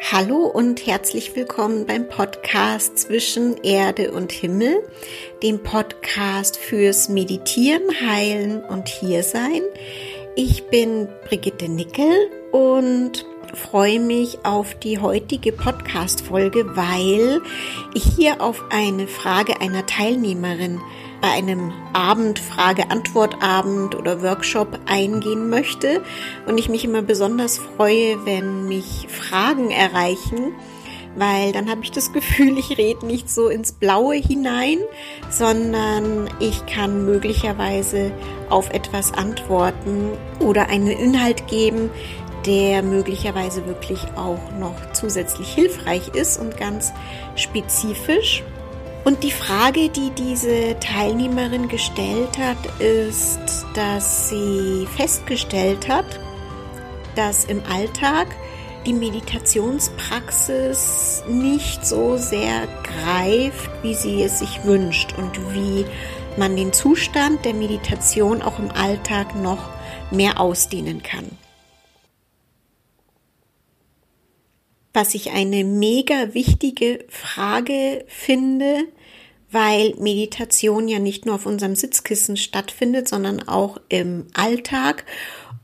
Hallo und herzlich willkommen beim Podcast zwischen Erde und Himmel, dem Podcast fürs Meditieren, Heilen und Hiersein. Ich bin Brigitte Nickel und freue mich auf die heutige Podcast-Folge, weil ich hier auf eine Frage einer Teilnehmerin bei einem Abend, Frage-Antwort-Abend oder Workshop eingehen möchte und ich mich immer besonders freue, wenn mich Fragen erreichen, weil dann habe ich das Gefühl, ich rede nicht so ins Blaue hinein, sondern ich kann möglicherweise auf etwas antworten oder einen Inhalt geben, der möglicherweise wirklich auch noch zusätzlich hilfreich ist und ganz spezifisch. Und die Frage, die diese Teilnehmerin gestellt hat, ist, dass sie festgestellt hat, dass im Alltag die Meditationspraxis nicht so sehr greift, wie sie es sich wünscht und wie man den Zustand der Meditation auch im Alltag noch mehr ausdehnen kann. Was ich eine mega wichtige Frage finde, weil Meditation ja nicht nur auf unserem Sitzkissen stattfindet, sondern auch im Alltag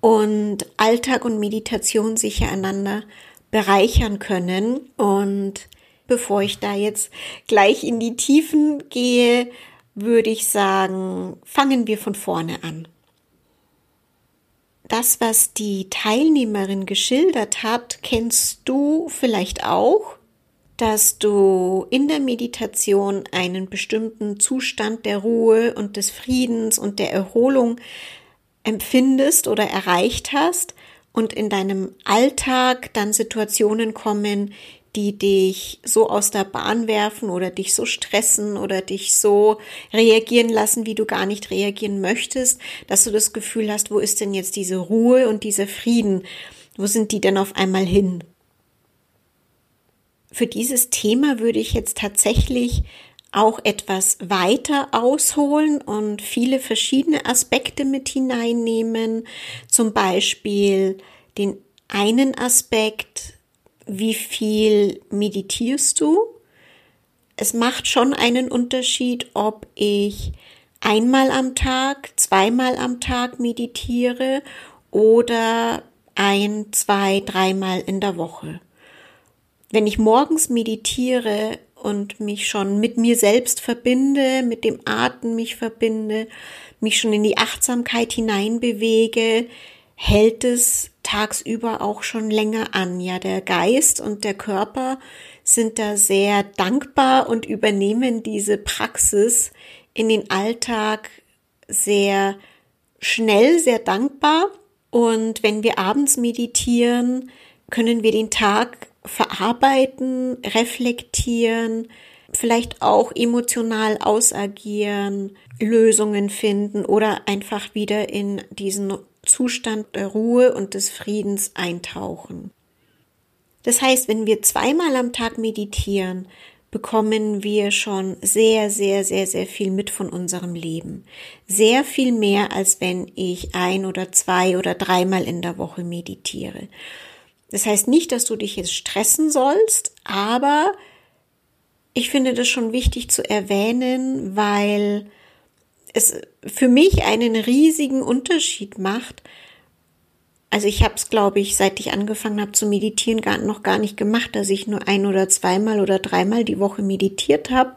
und Alltag und Meditation sich ja einander bereichern können. Und bevor ich da jetzt gleich in die Tiefen gehe, würde ich sagen, fangen wir von vorne an das, was die Teilnehmerin geschildert hat, kennst du vielleicht auch, dass du in der Meditation einen bestimmten Zustand der Ruhe und des Friedens und der Erholung empfindest oder erreicht hast und in deinem Alltag dann Situationen kommen, die dich so aus der Bahn werfen oder dich so stressen oder dich so reagieren lassen, wie du gar nicht reagieren möchtest, dass du das Gefühl hast, wo ist denn jetzt diese Ruhe und dieser Frieden? Wo sind die denn auf einmal hin? Für dieses Thema würde ich jetzt tatsächlich auch etwas weiter ausholen und viele verschiedene Aspekte mit hineinnehmen. Zum Beispiel den einen Aspekt, wie viel meditierst du? Es macht schon einen Unterschied, ob ich einmal am Tag, zweimal am Tag meditiere oder ein, zwei, dreimal in der Woche. Wenn ich morgens meditiere und mich schon mit mir selbst verbinde, mit dem Atem mich verbinde, mich schon in die Achtsamkeit hineinbewege, hält es tagsüber auch schon länger an. Ja, der Geist und der Körper sind da sehr dankbar und übernehmen diese Praxis in den Alltag sehr schnell, sehr dankbar. Und wenn wir abends meditieren, können wir den Tag verarbeiten, reflektieren, vielleicht auch emotional ausagieren, Lösungen finden oder einfach wieder in diesen Zustand der Ruhe und des Friedens eintauchen. Das heißt, wenn wir zweimal am Tag meditieren, bekommen wir schon sehr, sehr, sehr, sehr viel mit von unserem Leben. Sehr viel mehr, als wenn ich ein oder zwei oder dreimal in der Woche meditiere. Das heißt nicht, dass du dich jetzt stressen sollst, aber ich finde das schon wichtig zu erwähnen, weil es für mich einen riesigen Unterschied macht. Also ich habe es, glaube ich, seit ich angefangen habe zu meditieren, gar, noch gar nicht gemacht, dass ich nur ein oder zweimal oder dreimal die Woche meditiert habe.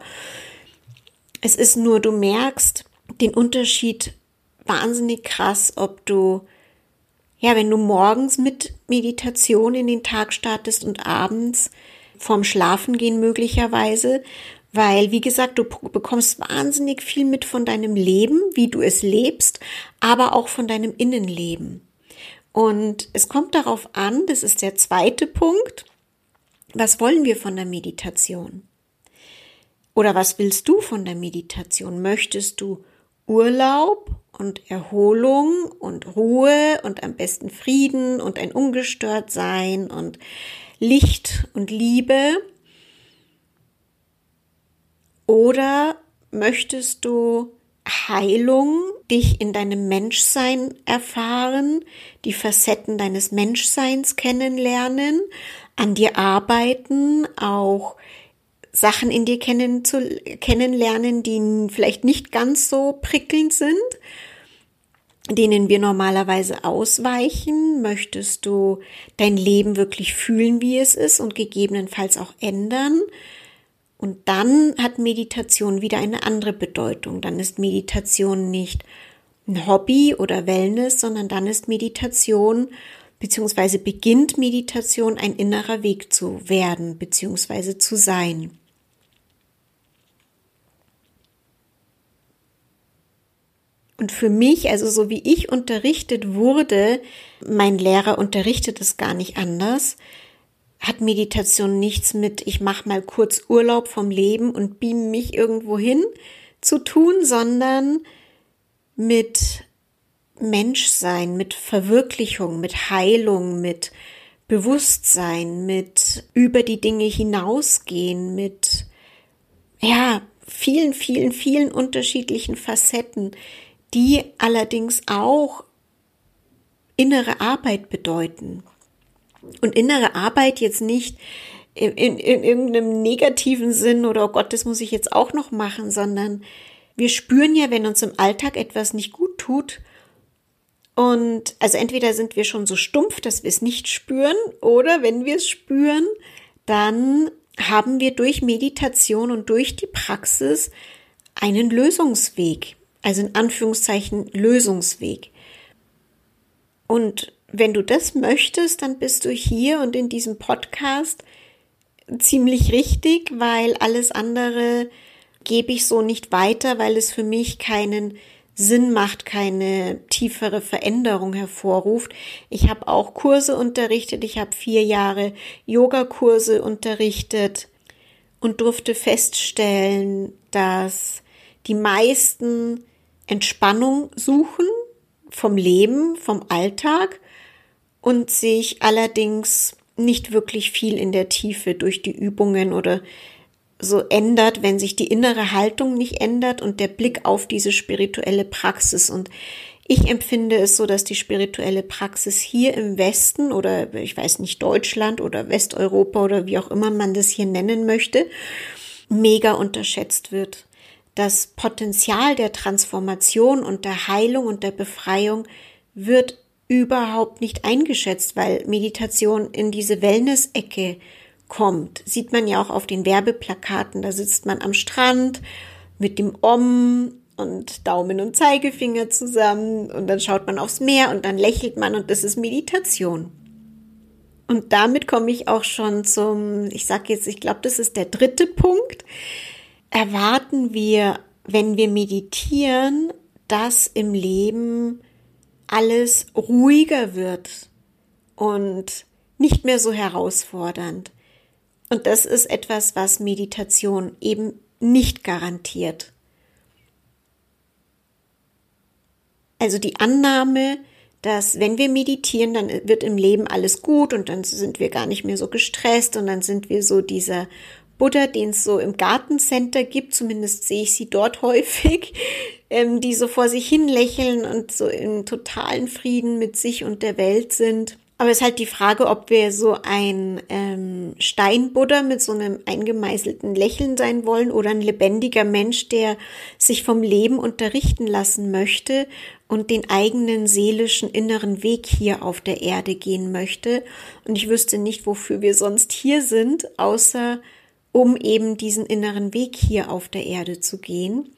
Es ist nur, du merkst den Unterschied wahnsinnig krass, ob du, ja, wenn du morgens mit Meditation in den Tag startest und abends vorm Schlafengehen möglicherweise weil, wie gesagt, du bekommst wahnsinnig viel mit von deinem Leben, wie du es lebst, aber auch von deinem Innenleben. Und es kommt darauf an, das ist der zweite Punkt, was wollen wir von der Meditation? Oder was willst du von der Meditation? Möchtest du Urlaub und Erholung und Ruhe und am besten Frieden und ein ungestört sein und Licht und Liebe? Oder möchtest du Heilung, dich in deinem Menschsein erfahren, die Facetten deines Menschseins kennenlernen, an dir arbeiten, auch Sachen in dir kennen zu, kennenlernen, die vielleicht nicht ganz so prickelnd sind, denen wir normalerweise ausweichen? Möchtest du dein Leben wirklich fühlen, wie es ist und gegebenenfalls auch ändern? Und dann hat Meditation wieder eine andere Bedeutung. Dann ist Meditation nicht ein Hobby oder Wellness, sondern dann ist Meditation beziehungsweise beginnt Meditation ein innerer Weg zu werden beziehungsweise zu sein. Und für mich, also so wie ich unterrichtet wurde, mein Lehrer unterrichtet es gar nicht anders, hat Meditation nichts mit, ich mache mal kurz Urlaub vom Leben und beam mich irgendwo hin zu tun, sondern mit Menschsein, mit Verwirklichung, mit Heilung, mit Bewusstsein, mit über die Dinge hinausgehen, mit, ja, vielen, vielen, vielen unterschiedlichen Facetten, die allerdings auch innere Arbeit bedeuten. Und innere Arbeit jetzt nicht in, in, in irgendeinem negativen Sinn oder oh Gott, das muss ich jetzt auch noch machen, sondern wir spüren ja, wenn uns im Alltag etwas nicht gut tut, und also entweder sind wir schon so stumpf, dass wir es nicht spüren, oder wenn wir es spüren, dann haben wir durch Meditation und durch die Praxis einen Lösungsweg, also in Anführungszeichen Lösungsweg. Und wenn du das möchtest, dann bist du hier und in diesem Podcast ziemlich richtig, weil alles andere gebe ich so nicht weiter, weil es für mich keinen Sinn macht, keine tiefere Veränderung hervorruft. Ich habe auch Kurse unterrichtet, ich habe vier Jahre Yogakurse unterrichtet und durfte feststellen, dass die meisten Entspannung suchen vom Leben, vom Alltag und sich allerdings nicht wirklich viel in der Tiefe durch die Übungen oder so ändert, wenn sich die innere Haltung nicht ändert und der Blick auf diese spirituelle Praxis. Und ich empfinde es so, dass die spirituelle Praxis hier im Westen oder ich weiß nicht, Deutschland oder Westeuropa oder wie auch immer man das hier nennen möchte, mega unterschätzt wird. Das Potenzial der Transformation und der Heilung und der Befreiung wird überhaupt nicht eingeschätzt, weil Meditation in diese Wellness-Ecke kommt. Sieht man ja auch auf den Werbeplakaten. Da sitzt man am Strand mit dem Om und Daumen und Zeigefinger zusammen und dann schaut man aufs Meer und dann lächelt man und das ist Meditation. Und damit komme ich auch schon zum, ich sage jetzt, ich glaube, das ist der dritte Punkt. Erwarten wir, wenn wir meditieren, dass im Leben alles ruhiger wird und nicht mehr so herausfordernd. Und das ist etwas, was Meditation eben nicht garantiert. Also die Annahme, dass wenn wir meditieren, dann wird im Leben alles gut und dann sind wir gar nicht mehr so gestresst und dann sind wir so dieser Buddha, den es so im Gartencenter gibt, zumindest sehe ich sie dort häufig, ähm, die so vor sich hin lächeln und so in totalen Frieden mit sich und der Welt sind. Aber es ist halt die Frage, ob wir so ein ähm, Steinbuddha mit so einem eingemeißelten Lächeln sein wollen oder ein lebendiger Mensch, der sich vom Leben unterrichten lassen möchte und den eigenen seelischen inneren Weg hier auf der Erde gehen möchte. Und ich wüsste nicht, wofür wir sonst hier sind, außer um eben diesen inneren Weg hier auf der Erde zu gehen.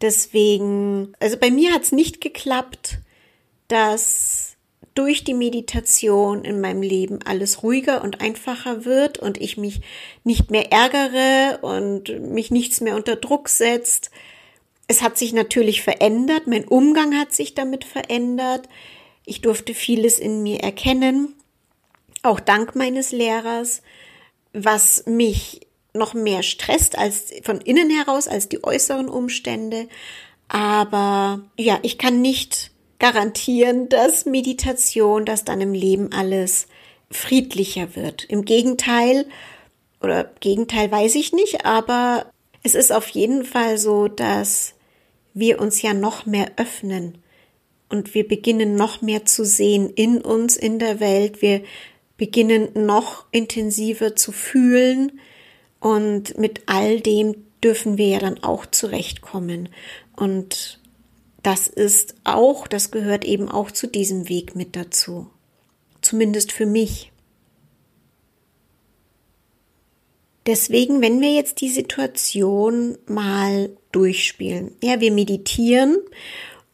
Deswegen, also bei mir hat es nicht geklappt, dass durch die Meditation in meinem Leben alles ruhiger und einfacher wird und ich mich nicht mehr ärgere und mich nichts mehr unter Druck setzt. Es hat sich natürlich verändert, mein Umgang hat sich damit verändert. Ich durfte vieles in mir erkennen, auch dank meines Lehrers was mich noch mehr stresst als von innen heraus als die äußeren Umstände. Aber ja, ich kann nicht garantieren, dass Meditation, dass dann im Leben alles friedlicher wird. Im Gegenteil, oder Gegenteil weiß ich nicht, aber es ist auf jeden Fall so, dass wir uns ja noch mehr öffnen und wir beginnen noch mehr zu sehen in uns, in der Welt. Wir beginnen noch intensiver zu fühlen und mit all dem dürfen wir ja dann auch zurechtkommen. Und das ist auch, das gehört eben auch zu diesem Weg mit dazu. Zumindest für mich. Deswegen, wenn wir jetzt die Situation mal durchspielen, ja, wir meditieren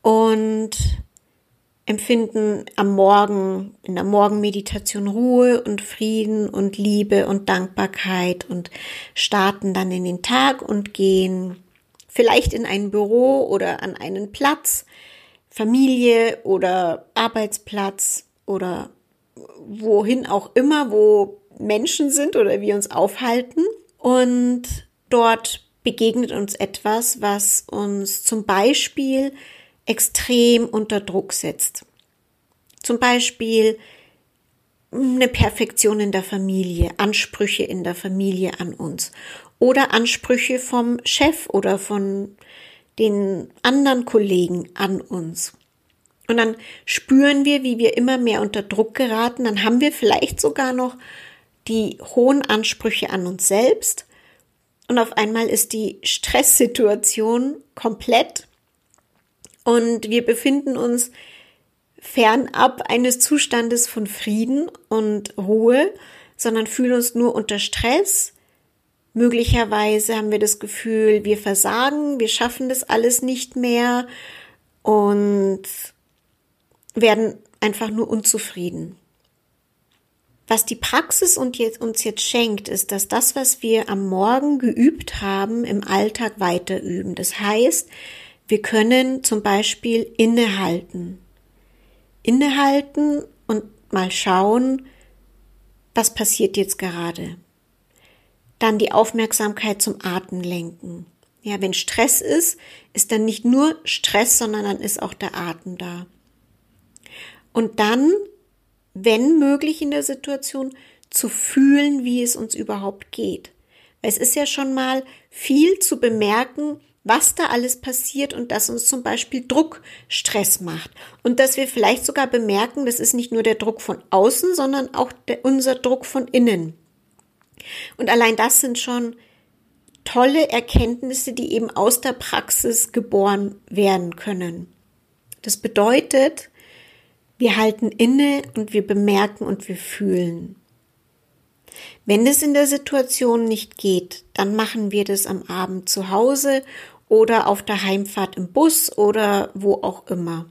und empfinden am Morgen, in der Morgenmeditation Ruhe und Frieden und Liebe und Dankbarkeit und starten dann in den Tag und gehen vielleicht in ein Büro oder an einen Platz, Familie oder Arbeitsplatz oder wohin auch immer, wo Menschen sind oder wir uns aufhalten. Und dort begegnet uns etwas, was uns zum Beispiel extrem unter Druck setzt. Zum Beispiel eine Perfektion in der Familie, Ansprüche in der Familie an uns oder Ansprüche vom Chef oder von den anderen Kollegen an uns. Und dann spüren wir, wie wir immer mehr unter Druck geraten. Dann haben wir vielleicht sogar noch die hohen Ansprüche an uns selbst. Und auf einmal ist die Stresssituation komplett. Und wir befinden uns fernab eines Zustandes von Frieden und Ruhe, sondern fühlen uns nur unter Stress. Möglicherweise haben wir das Gefühl, wir versagen, wir schaffen das alles nicht mehr und werden einfach nur unzufrieden. Was die Praxis uns jetzt schenkt, ist, dass das, was wir am Morgen geübt haben, im Alltag weiter üben. Das heißt, wir können zum Beispiel innehalten innehalten und mal schauen, was passiert jetzt gerade. Dann die Aufmerksamkeit zum Atem lenken. Ja, wenn Stress ist, ist dann nicht nur Stress, sondern dann ist auch der Atem da. Und dann, wenn möglich in der Situation, zu fühlen, wie es uns überhaupt geht. es ist ja schon mal viel zu bemerken, was da alles passiert und dass uns zum Beispiel Druck Stress macht und dass wir vielleicht sogar bemerken, das ist nicht nur der Druck von außen, sondern auch der, unser Druck von innen. Und allein das sind schon tolle Erkenntnisse, die eben aus der Praxis geboren werden können. Das bedeutet, wir halten inne und wir bemerken und wir fühlen. Wenn es in der Situation nicht geht, dann machen wir das am Abend zu Hause oder auf der Heimfahrt im Bus oder wo auch immer.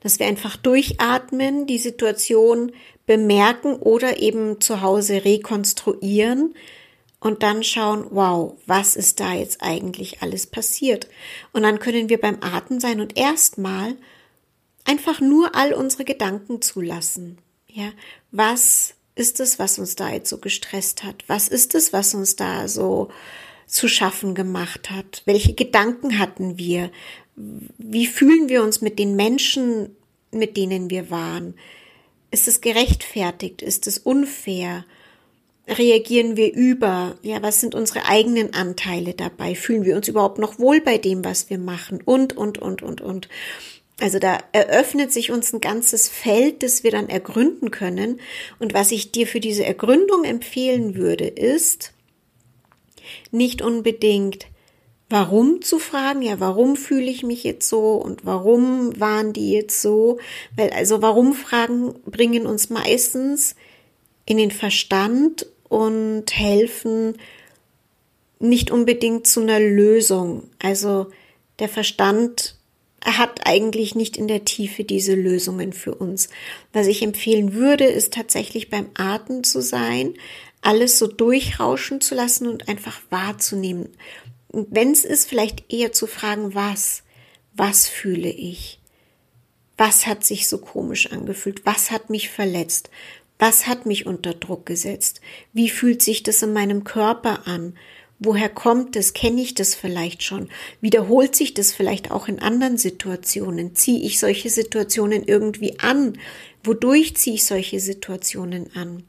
Dass wir einfach durchatmen, die Situation bemerken oder eben zu Hause rekonstruieren und dann schauen, wow, was ist da jetzt eigentlich alles passiert? Und dann können wir beim Atmen sein und erstmal einfach nur all unsere Gedanken zulassen. Ja, was ist es, was uns da jetzt so gestresst hat? Was ist es, was uns da so zu schaffen gemacht hat? Welche Gedanken hatten wir? Wie fühlen wir uns mit den Menschen, mit denen wir waren? Ist es gerechtfertigt? Ist es unfair? Reagieren wir über? Ja, was sind unsere eigenen Anteile dabei? Fühlen wir uns überhaupt noch wohl bei dem, was wir machen? Und, und, und, und, und. Also da eröffnet sich uns ein ganzes Feld, das wir dann ergründen können. Und was ich dir für diese Ergründung empfehlen würde, ist, nicht unbedingt warum zu fragen, ja, warum fühle ich mich jetzt so und warum waren die jetzt so, weil also warum Fragen bringen uns meistens in den Verstand und helfen nicht unbedingt zu einer Lösung. Also der Verstand hat eigentlich nicht in der Tiefe diese Lösungen für uns. Was ich empfehlen würde, ist tatsächlich beim Atmen zu sein, alles so durchrauschen zu lassen und einfach wahrzunehmen. Wenn es ist, vielleicht eher zu fragen, was, was fühle ich? Was hat sich so komisch angefühlt? Was hat mich verletzt? Was hat mich unter Druck gesetzt? Wie fühlt sich das in meinem Körper an? Woher kommt es? Kenne ich das vielleicht schon? Wiederholt sich das vielleicht auch in anderen Situationen? Ziehe ich solche Situationen irgendwie an? Wodurch ziehe ich solche Situationen an?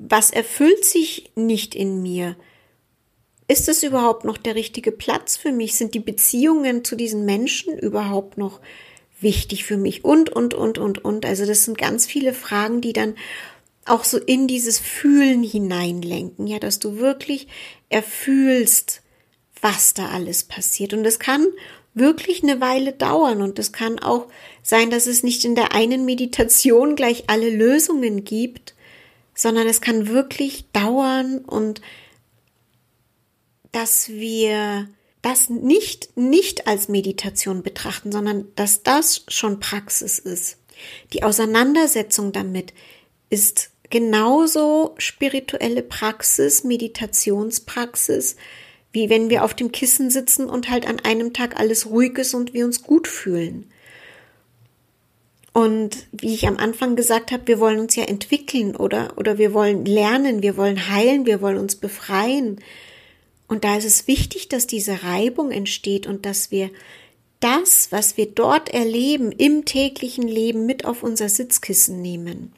Was erfüllt sich nicht in mir? Ist es überhaupt noch der richtige Platz für mich? Sind die Beziehungen zu diesen Menschen überhaupt noch wichtig für mich und, und, und, und, und. Also das sind ganz viele Fragen, die dann auch so in dieses Fühlen hineinlenken, ja, dass du wirklich erfühlst, was da alles passiert. Und es kann wirklich eine Weile dauern und es kann auch sein, dass es nicht in der einen Meditation gleich alle Lösungen gibt, sondern es kann wirklich dauern und dass wir das nicht, nicht als Meditation betrachten, sondern dass das schon Praxis ist. Die Auseinandersetzung damit ist genauso spirituelle Praxis, Meditationspraxis, wie wenn wir auf dem Kissen sitzen und halt an einem Tag alles ruhig ist und wir uns gut fühlen. Und wie ich am Anfang gesagt habe, wir wollen uns ja entwickeln oder, oder wir wollen lernen, wir wollen heilen, wir wollen uns befreien. Und da ist es wichtig, dass diese Reibung entsteht und dass wir das, was wir dort erleben, im täglichen Leben mit auf unser Sitzkissen nehmen.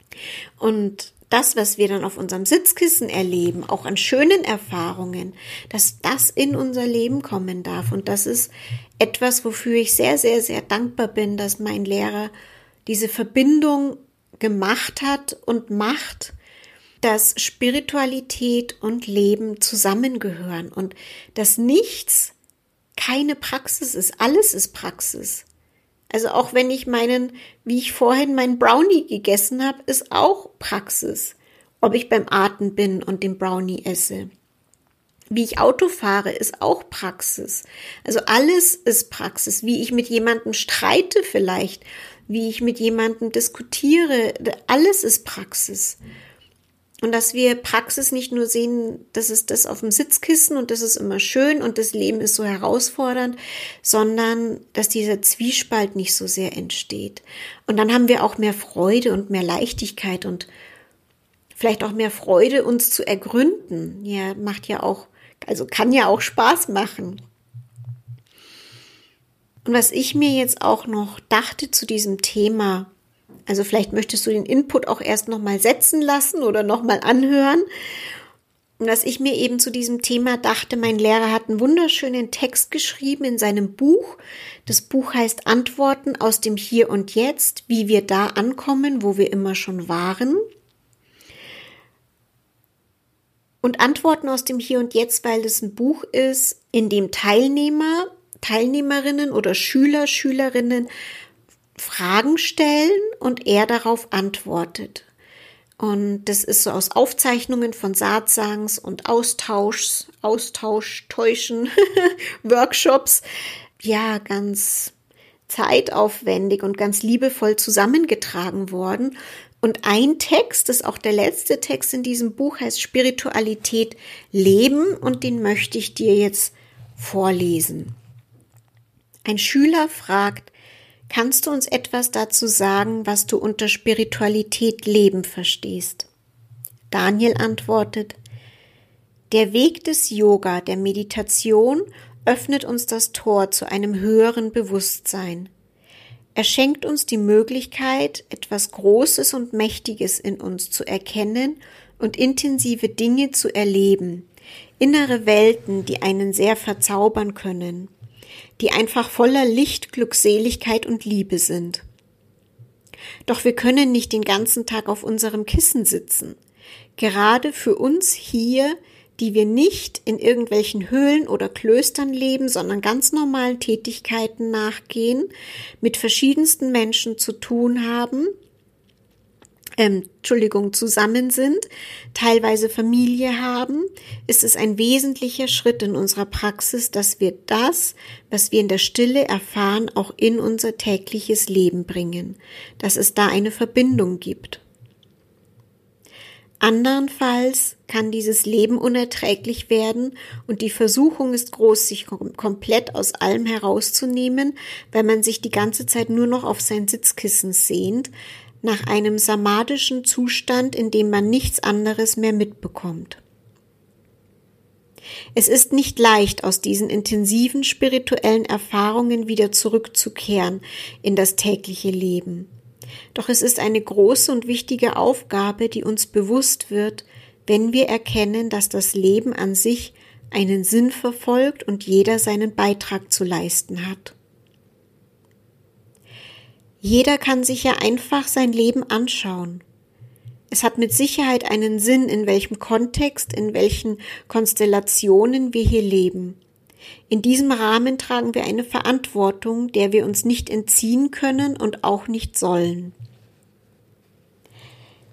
Und das, was wir dann auf unserem Sitzkissen erleben, auch an schönen Erfahrungen, dass das in unser Leben kommen darf. Und das ist etwas, wofür ich sehr, sehr, sehr dankbar bin, dass mein Lehrer diese Verbindung gemacht hat und macht, dass Spiritualität und Leben zusammengehören und dass nichts keine Praxis ist. Alles ist Praxis. Also auch wenn ich meinen, wie ich vorhin meinen Brownie gegessen habe, ist auch Praxis. Ob ich beim Arten bin und den Brownie esse. Wie ich Auto fahre, ist auch Praxis. Also alles ist Praxis. Wie ich mit jemandem streite vielleicht, wie ich mit jemandem diskutiere, alles ist Praxis. Und dass wir Praxis nicht nur sehen, das ist das auf dem Sitzkissen und das ist immer schön und das Leben ist so herausfordernd, sondern dass dieser Zwiespalt nicht so sehr entsteht. Und dann haben wir auch mehr Freude und mehr Leichtigkeit und vielleicht auch mehr Freude, uns zu ergründen. Ja, macht ja auch, also kann ja auch Spaß machen. Und was ich mir jetzt auch noch dachte zu diesem Thema, also vielleicht möchtest du den Input auch erst nochmal setzen lassen oder nochmal anhören. Und dass ich mir eben zu diesem Thema dachte, mein Lehrer hat einen wunderschönen Text geschrieben in seinem Buch. Das Buch heißt Antworten aus dem Hier und Jetzt, wie wir da ankommen, wo wir immer schon waren. Und Antworten aus dem Hier und Jetzt, weil es ein Buch ist, in dem Teilnehmer, Teilnehmerinnen oder Schüler, Schülerinnen Fragen stellen und er darauf antwortet. Und das ist so aus Aufzeichnungen von Saatsangs und Austauschs, Austausch, Täuschen, Workshops, ja, ganz zeitaufwendig und ganz liebevoll zusammengetragen worden. Und ein Text, das ist auch der letzte Text in diesem Buch, heißt Spiritualität leben und den möchte ich dir jetzt vorlesen. Ein Schüler fragt, Kannst du uns etwas dazu sagen, was du unter Spiritualität Leben verstehst? Daniel antwortet, der Weg des Yoga, der Meditation, öffnet uns das Tor zu einem höheren Bewusstsein. Er schenkt uns die Möglichkeit, etwas Großes und Mächtiges in uns zu erkennen und intensive Dinge zu erleben, innere Welten, die einen sehr verzaubern können die einfach voller Licht, Glückseligkeit und Liebe sind. Doch wir können nicht den ganzen Tag auf unserem Kissen sitzen. Gerade für uns hier, die wir nicht in irgendwelchen Höhlen oder Klöstern leben, sondern ganz normalen Tätigkeiten nachgehen, mit verschiedensten Menschen zu tun haben, ähm, Entschuldigung, zusammen sind, teilweise Familie haben, ist es ein wesentlicher Schritt in unserer Praxis, dass wir das, was wir in der Stille erfahren, auch in unser tägliches Leben bringen, dass es da eine Verbindung gibt. Andernfalls kann dieses Leben unerträglich werden und die Versuchung ist groß, sich komplett aus allem herauszunehmen, weil man sich die ganze Zeit nur noch auf sein Sitzkissen sehnt, nach einem samadischen Zustand, in dem man nichts anderes mehr mitbekommt. Es ist nicht leicht, aus diesen intensiven spirituellen Erfahrungen wieder zurückzukehren in das tägliche Leben. Doch es ist eine große und wichtige Aufgabe, die uns bewusst wird, wenn wir erkennen, dass das Leben an sich einen Sinn verfolgt und jeder seinen Beitrag zu leisten hat. Jeder kann sich ja einfach sein Leben anschauen. Es hat mit Sicherheit einen Sinn, in welchem Kontext, in welchen Konstellationen wir hier leben. In diesem Rahmen tragen wir eine Verantwortung, der wir uns nicht entziehen können und auch nicht sollen.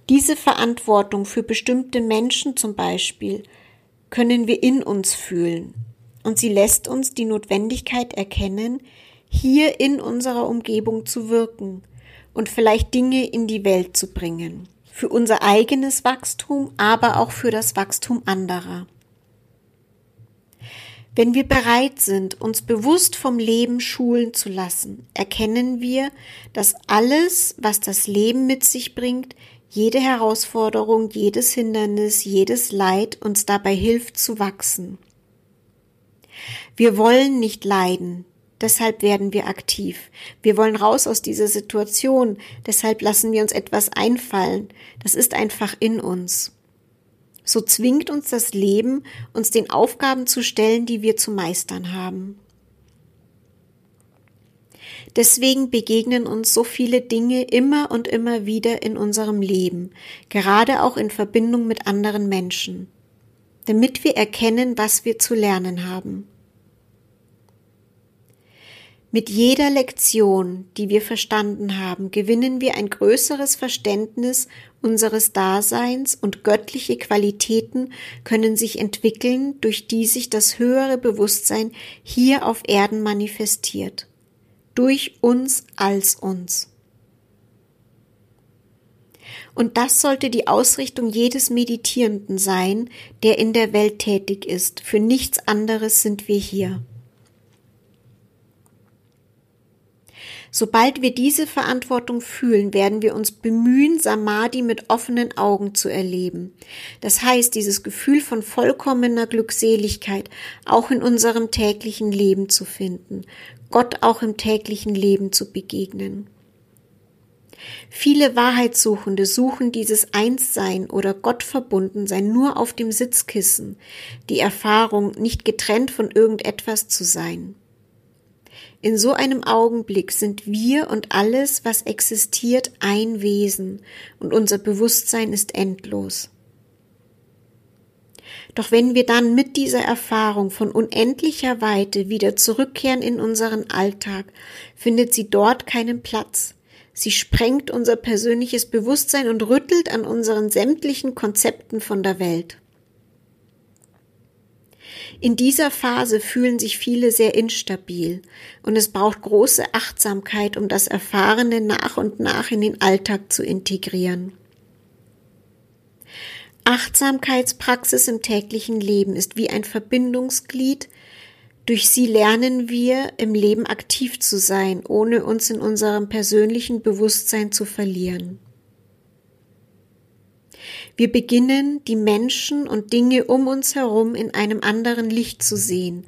Diese Verantwortung für bestimmte Menschen zum Beispiel können wir in uns fühlen und sie lässt uns die Notwendigkeit erkennen, hier in unserer Umgebung zu wirken und vielleicht Dinge in die Welt zu bringen. Für unser eigenes Wachstum, aber auch für das Wachstum anderer. Wenn wir bereit sind, uns bewusst vom Leben schulen zu lassen, erkennen wir, dass alles, was das Leben mit sich bringt, jede Herausforderung, jedes Hindernis, jedes Leid uns dabei hilft zu wachsen. Wir wollen nicht leiden, deshalb werden wir aktiv. Wir wollen raus aus dieser Situation, deshalb lassen wir uns etwas einfallen. Das ist einfach in uns. So zwingt uns das Leben, uns den Aufgaben zu stellen, die wir zu meistern haben. Deswegen begegnen uns so viele Dinge immer und immer wieder in unserem Leben, gerade auch in Verbindung mit anderen Menschen, damit wir erkennen, was wir zu lernen haben. Mit jeder Lektion, die wir verstanden haben, gewinnen wir ein größeres Verständnis unseres Daseins und göttliche Qualitäten können sich entwickeln, durch die sich das höhere Bewusstsein hier auf Erden manifestiert. Durch uns als uns. Und das sollte die Ausrichtung jedes Meditierenden sein, der in der Welt tätig ist. Für nichts anderes sind wir hier. Sobald wir diese Verantwortung fühlen, werden wir uns bemühen, Samadhi mit offenen Augen zu erleben. Das heißt, dieses Gefühl von vollkommener Glückseligkeit auch in unserem täglichen Leben zu finden, Gott auch im täglichen Leben zu begegnen. Viele Wahrheitssuchende suchen dieses Einssein oder Gottverbundensein nur auf dem Sitzkissen, die Erfahrung, nicht getrennt von irgendetwas zu sein. In so einem Augenblick sind wir und alles, was existiert, ein Wesen und unser Bewusstsein ist endlos. Doch wenn wir dann mit dieser Erfahrung von unendlicher Weite wieder zurückkehren in unseren Alltag, findet sie dort keinen Platz. Sie sprengt unser persönliches Bewusstsein und rüttelt an unseren sämtlichen Konzepten von der Welt. In dieser Phase fühlen sich viele sehr instabil und es braucht große Achtsamkeit, um das Erfahrene nach und nach in den Alltag zu integrieren. Achtsamkeitspraxis im täglichen Leben ist wie ein Verbindungsglied. Durch sie lernen wir, im Leben aktiv zu sein, ohne uns in unserem persönlichen Bewusstsein zu verlieren. Wir beginnen, die Menschen und Dinge um uns herum in einem anderen Licht zu sehen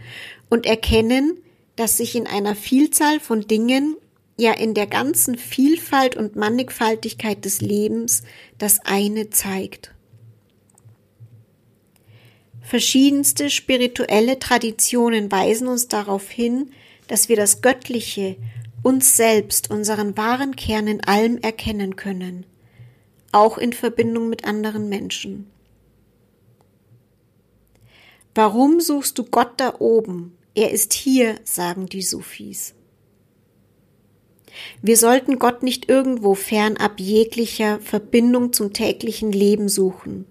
und erkennen, dass sich in einer Vielzahl von Dingen, ja in der ganzen Vielfalt und Mannigfaltigkeit des Lebens, das eine zeigt. Verschiedenste spirituelle Traditionen weisen uns darauf hin, dass wir das Göttliche, uns selbst, unseren wahren Kern in allem erkennen können auch in Verbindung mit anderen Menschen. Warum suchst du Gott da oben? Er ist hier, sagen die Sufis. Wir sollten Gott nicht irgendwo fernab jeglicher Verbindung zum täglichen Leben suchen.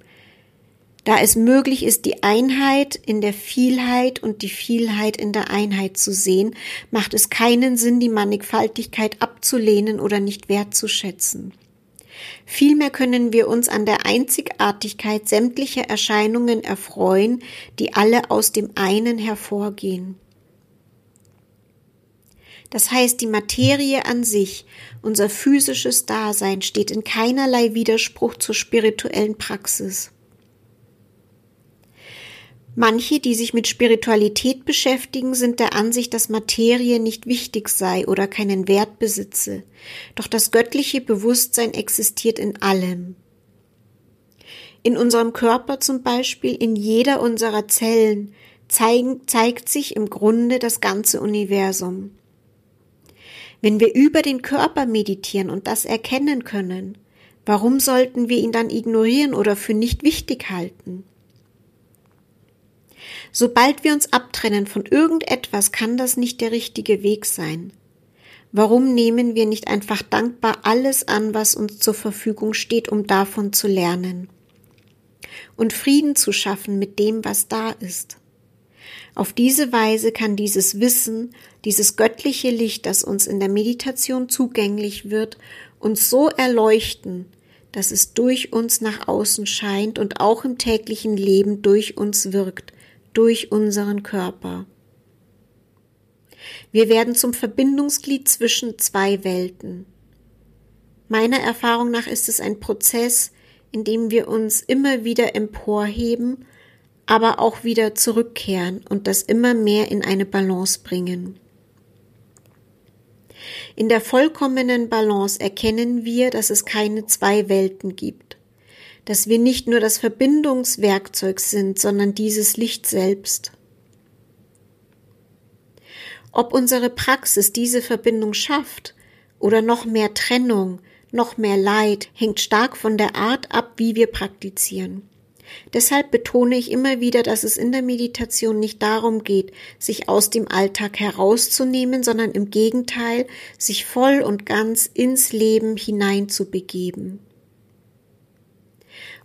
Da es möglich ist, die Einheit in der Vielheit und die Vielheit in der Einheit zu sehen, macht es keinen Sinn, die Mannigfaltigkeit abzulehnen oder nicht wertzuschätzen. Vielmehr können wir uns an der Einzigartigkeit sämtlicher Erscheinungen erfreuen, die alle aus dem einen hervorgehen. Das heißt, die Materie an sich, unser physisches Dasein, steht in keinerlei Widerspruch zur spirituellen Praxis. Manche, die sich mit Spiritualität beschäftigen, sind der Ansicht, dass Materie nicht wichtig sei oder keinen Wert besitze. Doch das göttliche Bewusstsein existiert in allem. In unserem Körper zum Beispiel, in jeder unserer Zellen, zeigen, zeigt sich im Grunde das ganze Universum. Wenn wir über den Körper meditieren und das erkennen können, warum sollten wir ihn dann ignorieren oder für nicht wichtig halten? Sobald wir uns abtrennen von irgendetwas, kann das nicht der richtige Weg sein. Warum nehmen wir nicht einfach dankbar alles an, was uns zur Verfügung steht, um davon zu lernen? Und Frieden zu schaffen mit dem, was da ist. Auf diese Weise kann dieses Wissen, dieses göttliche Licht, das uns in der Meditation zugänglich wird, uns so erleuchten, dass es durch uns nach außen scheint und auch im täglichen Leben durch uns wirkt, durch unseren Körper. Wir werden zum Verbindungsglied zwischen zwei Welten. Meiner Erfahrung nach ist es ein Prozess, in dem wir uns immer wieder emporheben, aber auch wieder zurückkehren und das immer mehr in eine Balance bringen. In der vollkommenen Balance erkennen wir, dass es keine zwei Welten gibt, dass wir nicht nur das Verbindungswerkzeug sind, sondern dieses Licht selbst. Ob unsere Praxis diese Verbindung schafft oder noch mehr Trennung, noch mehr Leid, hängt stark von der Art ab, wie wir praktizieren. Deshalb betone ich immer wieder, dass es in der Meditation nicht darum geht, sich aus dem Alltag herauszunehmen, sondern im Gegenteil, sich voll und ganz ins Leben hineinzubegeben.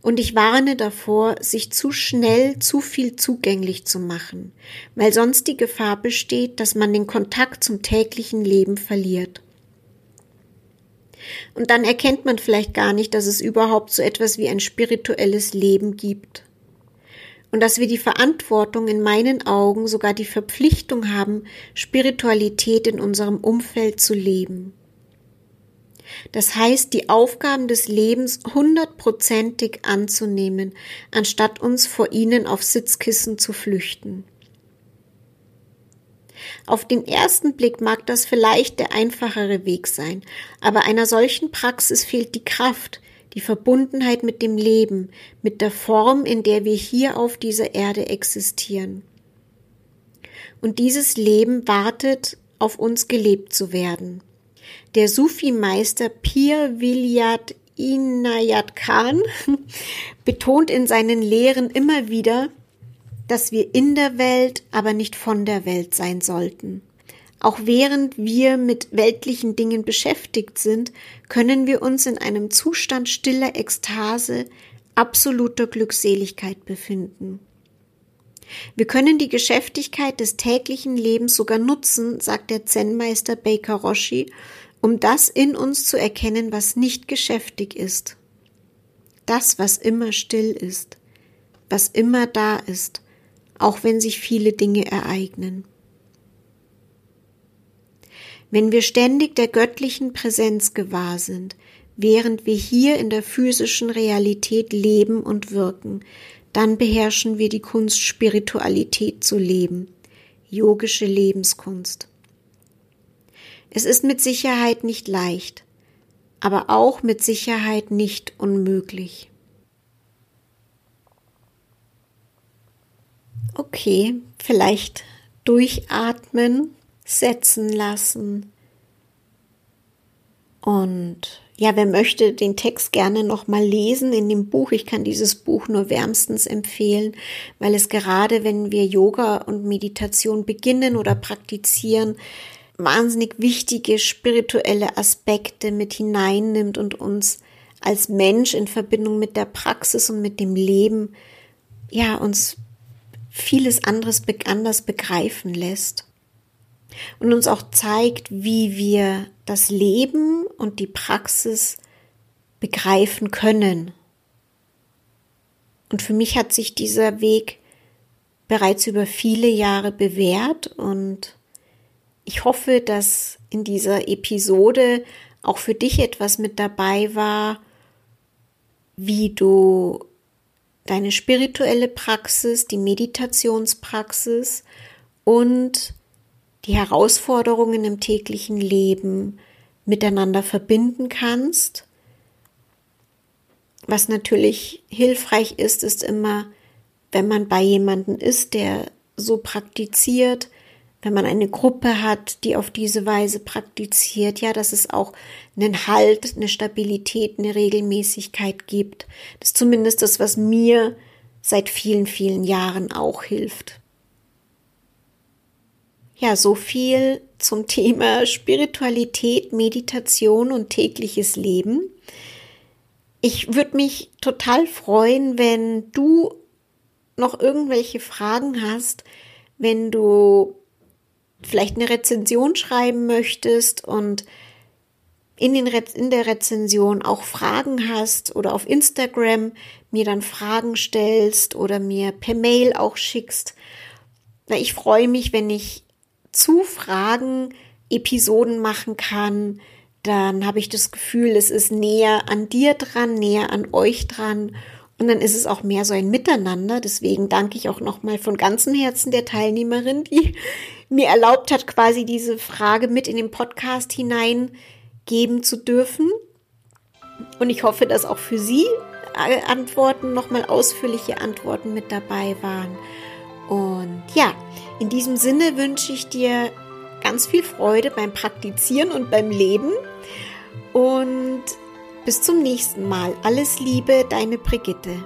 Und ich warne davor, sich zu schnell zu viel zugänglich zu machen, weil sonst die Gefahr besteht, dass man den Kontakt zum täglichen Leben verliert. Und dann erkennt man vielleicht gar nicht, dass es überhaupt so etwas wie ein spirituelles Leben gibt. Und dass wir die Verantwortung in meinen Augen sogar die Verpflichtung haben, Spiritualität in unserem Umfeld zu leben. Das heißt, die Aufgaben des Lebens hundertprozentig anzunehmen, anstatt uns vor ihnen auf Sitzkissen zu flüchten. Auf den ersten Blick mag das vielleicht der einfachere Weg sein, aber einer solchen Praxis fehlt die Kraft, die Verbundenheit mit dem Leben, mit der Form, in der wir hier auf dieser Erde existieren. Und dieses Leben wartet auf uns gelebt zu werden. Der Sufi-Meister Pir Vilayat Inayat Khan betont in seinen Lehren immer wieder, dass wir in der Welt, aber nicht von der Welt sein sollten. Auch während wir mit weltlichen Dingen beschäftigt sind, können wir uns in einem Zustand stiller Ekstase, absoluter Glückseligkeit befinden. Wir können die Geschäftigkeit des täglichen Lebens sogar nutzen, sagt der Zen-Meister Baker Roshi, um das in uns zu erkennen, was nicht geschäftig ist. Das, was immer still ist, was immer da ist, auch wenn sich viele Dinge ereignen. Wenn wir ständig der göttlichen Präsenz gewahr sind, während wir hier in der physischen Realität leben und wirken, dann beherrschen wir die Kunst Spiritualität zu leben, yogische Lebenskunst. Es ist mit Sicherheit nicht leicht, aber auch mit Sicherheit nicht unmöglich. Okay, vielleicht durchatmen, setzen lassen. Und ja, wer möchte den Text gerne noch mal lesen in dem Buch, ich kann dieses Buch nur wärmstens empfehlen, weil es gerade, wenn wir Yoga und Meditation beginnen oder praktizieren, wahnsinnig wichtige spirituelle Aspekte mit hineinnimmt und uns als Mensch in Verbindung mit der Praxis und mit dem Leben, ja, uns vieles anderes anders begreifen lässt. Und uns auch zeigt, wie wir das Leben und die Praxis begreifen können. Und für mich hat sich dieser Weg bereits über viele Jahre bewährt und ich hoffe, dass in dieser Episode auch für dich etwas mit dabei war, wie du deine spirituelle Praxis, die Meditationspraxis und die Herausforderungen im täglichen Leben miteinander verbinden kannst. Was natürlich hilfreich ist, ist immer, wenn man bei jemanden ist, der so praktiziert, wenn man eine Gruppe hat, die auf diese Weise praktiziert, ja, dass es auch einen Halt, eine Stabilität, eine Regelmäßigkeit gibt. Das ist zumindest das, was mir seit vielen, vielen Jahren auch hilft. Ja, so viel zum Thema Spiritualität, Meditation und tägliches Leben. Ich würde mich total freuen, wenn du noch irgendwelche Fragen hast, wenn du vielleicht eine Rezension schreiben möchtest und in, den Re in der Rezension auch Fragen hast oder auf Instagram mir dann Fragen stellst oder mir per Mail auch schickst. Na, ich freue mich, wenn ich zu Fragen Episoden machen kann, dann habe ich das Gefühl, es ist näher an dir dran, näher an euch dran und dann ist es auch mehr so ein Miteinander. Deswegen danke ich auch nochmal von ganzem Herzen der Teilnehmerin, die mir erlaubt hat, quasi diese Frage mit in den Podcast hineingeben zu dürfen. Und ich hoffe, dass auch für Sie Antworten, nochmal ausführliche Antworten mit dabei waren. Und ja, in diesem Sinne wünsche ich dir ganz viel Freude beim Praktizieren und beim Leben. Und bis zum nächsten Mal. Alles Liebe, deine Brigitte.